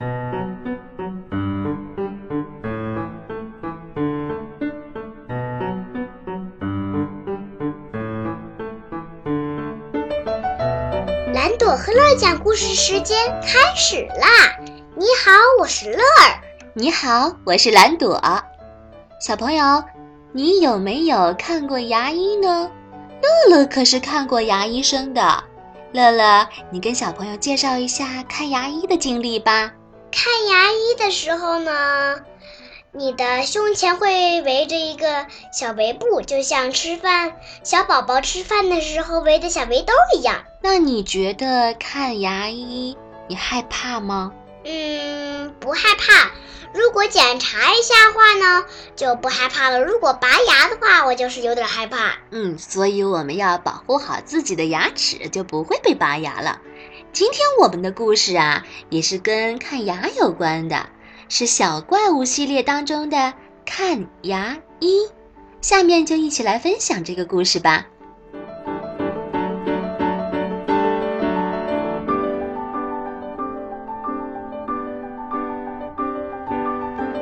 蓝朵和乐讲故事时间开始啦！你好，我是乐儿。你好，我是蓝朵。小朋友，你有没有看过牙医呢？乐乐可是看过牙医生的。乐乐，你跟小朋友介绍一下看牙医的经历吧。看牙医的时候呢，你的胸前会围着一个小围布，就像吃饭小宝宝吃饭的时候围的小围兜一样。那你觉得看牙医你害怕吗？嗯，不害怕。如果检查一下话呢，就不害怕了。如果拔牙的话，我就是有点害怕。嗯，所以我们要保护好自己的牙齿，就不会被拔牙了。今天我们的故事啊，也是跟看牙有关的，是小怪物系列当中的看牙医。下面就一起来分享这个故事吧。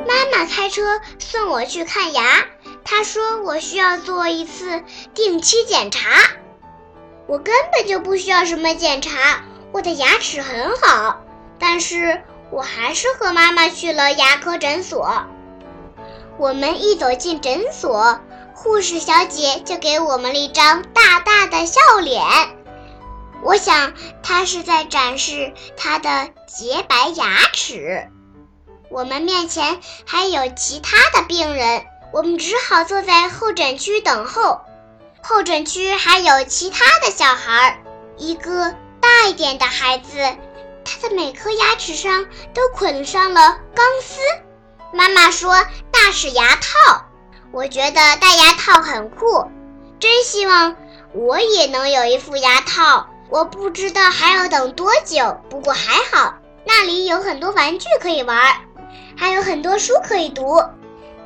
妈妈开车送我去看牙，她说我需要做一次定期检查。我根本就不需要什么检查，我的牙齿很好。但是我还是和妈妈去了牙科诊所。我们一走进诊所，护士小姐就给我们了一张大大的笑脸。我想她是在展示她的洁白牙齿。我们面前还有其他的病人，我们只好坐在候诊区等候。候诊区还有其他的小孩，一个大一点的孩子，他的每颗牙齿上都捆上了钢丝。妈妈说那是牙套，我觉得戴牙套很酷，真希望我也能有一副牙套。我不知道还要等多久，不过还好，那里有很多玩具可以玩。还有很多书可以读。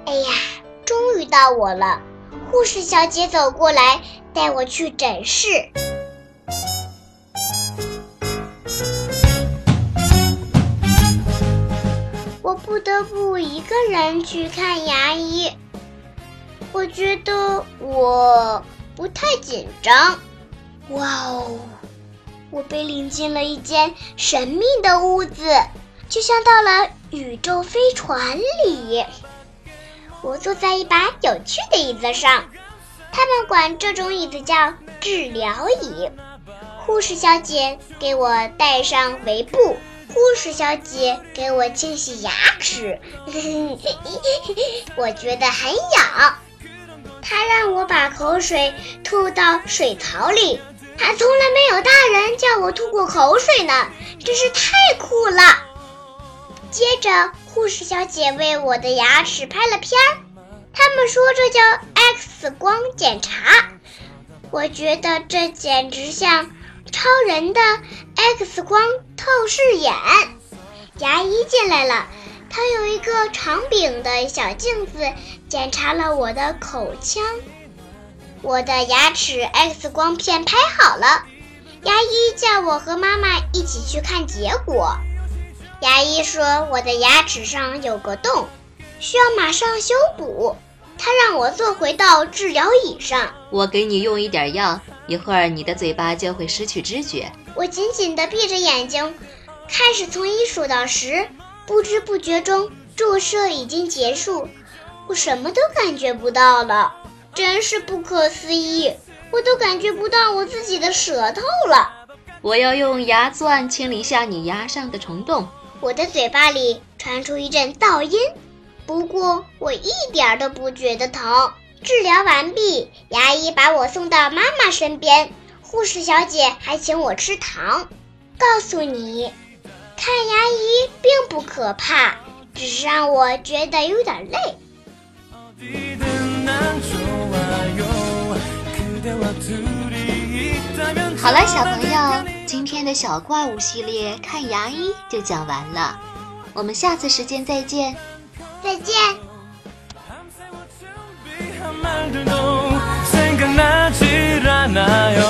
哎呀，终于到我了！护士小姐走过来，带我去诊室。不得不一个人去看牙医。我觉得我不太紧张。哇哦！我被领进了一间神秘的屋子。就像到了宇宙飞船里，我坐在一把有趣的椅子上，他们管这种椅子叫治疗椅。护士小姐给我戴上围布，护士小姐给我清洗牙齿，我觉得很痒。她让我把口水吐到水槽里，还从来没有大人叫我吐过口水呢，真是太酷了。接着，护士小姐为我的牙齿拍了片儿，他们说这叫 X 光检查。我觉得这简直像超人的 X 光透视眼。牙医进来了，他有一个长柄的小镜子，检查了我的口腔。我的牙齿 X 光片拍好了，牙医叫我和妈妈一起去看结果。牙医说我的牙齿上有个洞，需要马上修补。他让我坐回到治疗椅上。我给你用一点药，一会儿你的嘴巴就会失去知觉。我紧紧地闭着眼睛，开始从一数到十，不知不觉中注射已经结束，我什么都感觉不到了，真是不可思议！我都感觉不到我自己的舌头了。我要用牙钻清理下你牙上的虫洞。我的嘴巴里传出一阵噪音，不过我一点都不觉得疼。治疗完毕，牙医把我送到妈妈身边，护士小姐还请我吃糖。告诉你，看牙医并不可怕，只是让我觉得有点累。好了，小朋友。今天的小怪物系列看牙医就讲完了，我们下次时间再见，再见。 한 말도 생각나질 않아요.